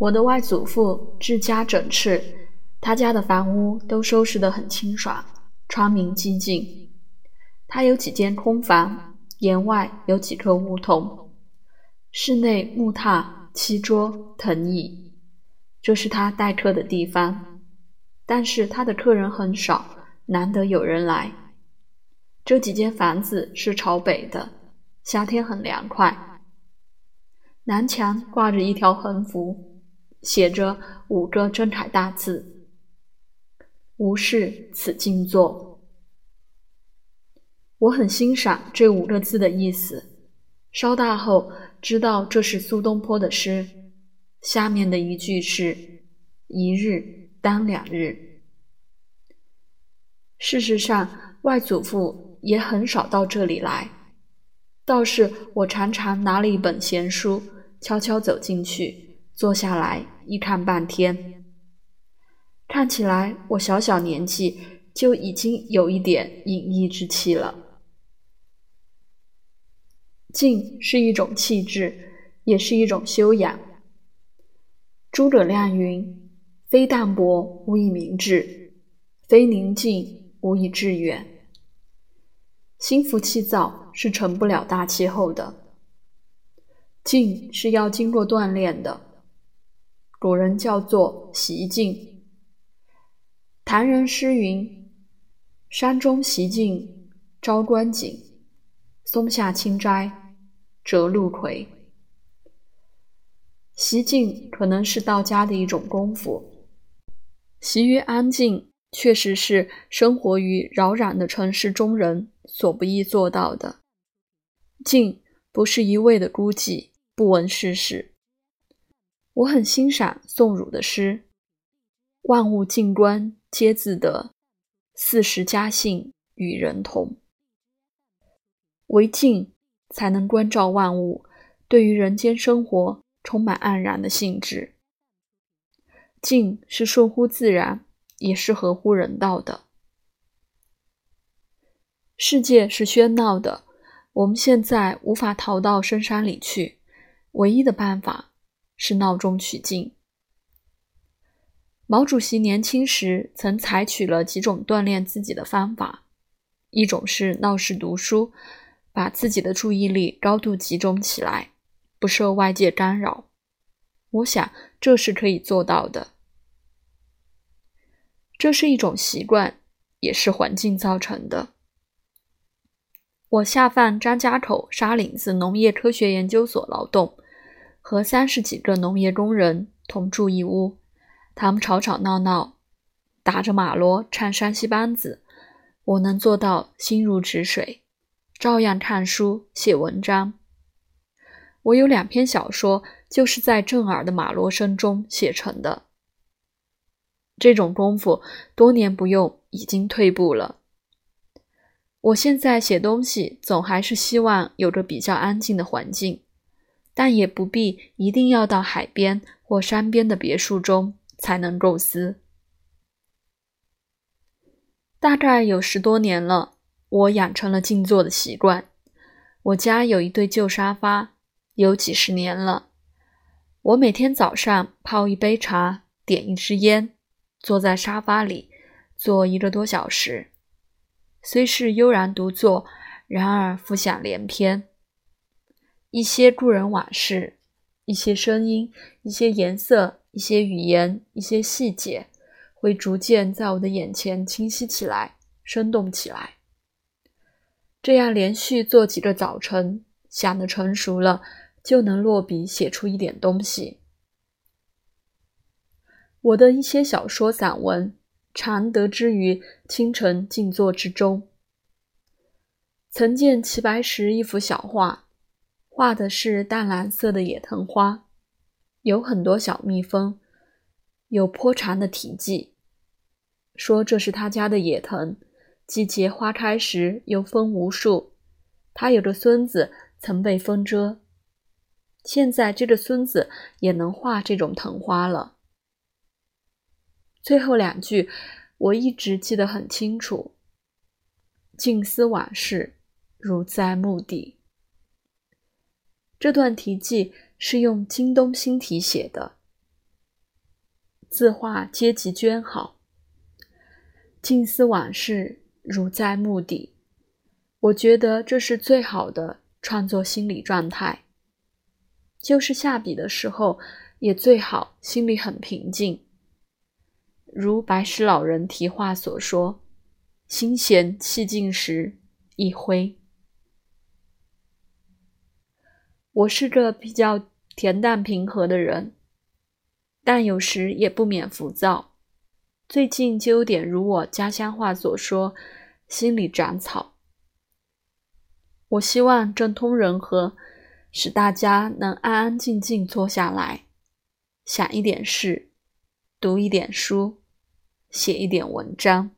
我的外祖父治家整饬，他家的房屋都收拾得很清爽，窗明几净。他有几间空房，檐外有几棵梧桐，室内木榻、漆桌、藤椅，这是他待客的地方。但是他的客人很少，难得有人来。这几间房子是朝北的，夏天很凉快。南墙挂着一条横幅，写着五个真楷大字：“无事此静坐。”我很欣赏这五个字的意思。稍大后知道这是苏东坡的诗，下面的一句是“一日当两日”。事实上，外祖父。也很少到这里来，倒是我常常拿了一本闲书，悄悄走进去，坐下来一看半天。看起来我小小年纪就已经有一点隐逸之气了。静是一种气质，也是一种修养。诸葛亮云：“非淡泊无以明志，非宁静无以致远。”心浮气躁是成不了大气候的，静是要经过锻炼的。古人叫做习静。唐人诗云：“山中习静朝观景，松下清斋折露葵。”习静可能是道家的一种功夫。习于安静，确实是生活于扰攘的城市中人。所不易做到的，静不是一味的孤寂，不闻世事。我很欣赏宋儒的诗：“万物静观皆自得，四时佳兴与人同。”唯静才能关照万物，对于人间生活充满黯然的兴致。静是顺乎自然，也是合乎人道的。世界是喧闹的，我们现在无法逃到深山里去，唯一的办法是闹中取静。毛主席年轻时曾采取了几种锻炼自己的方法，一种是闹市读书，把自己的注意力高度集中起来，不受外界干扰。我想这是可以做到的。这是一种习惯，也是环境造成的。我下放张家口沙岭子农业科学研究所劳动，和三十几个农业工人同住一屋。他们吵吵闹闹，打着马锣唱山西梆子，我能做到心如止水，照样看书写文章。我有两篇小说，就是在震耳的马锣声中写成的。这种功夫多年不用，已经退步了。我现在写东西，总还是希望有个比较安静的环境，但也不必一定要到海边或山边的别墅中才能构思。大概有十多年了，我养成了静坐的习惯。我家有一对旧沙发，有几十年了。我每天早上泡一杯茶，点一支烟，坐在沙发里坐一个多小时。虽是悠然独坐，然而浮想联翩。一些故人往事，一些声音，一些颜色，一些语言，一些细节，会逐渐在我的眼前清晰起来，生动起来。这样连续做几个早晨，想得成熟了，就能落笔写出一点东西。我的一些小说、散文。常得之于清晨静坐之中。曾见齐白石一幅小画，画的是淡蓝色的野藤花，有很多小蜜蜂，有颇长的题记，说这是他家的野藤，季节花开时有蜂无数。他有个孙子曾被风蛰，现在这个孙子也能画这种藤花了。最后两句，我一直记得很清楚。静思往事，如在墓地。这段题记是用京东新体写的，字画皆极娟好，静思往事如在目底。我觉得这是最好的创作心理状态。就是下笔的时候，也最好心里很平静。如白石老人题画所说：“心闲气静时，一挥。”我是个比较恬淡平和的人，但有时也不免浮躁。最近就有点如我家乡话所说：“心里长草。”我希望政通人和，使大家能安安静静坐下来，想一点事，读一点书，写一点文章。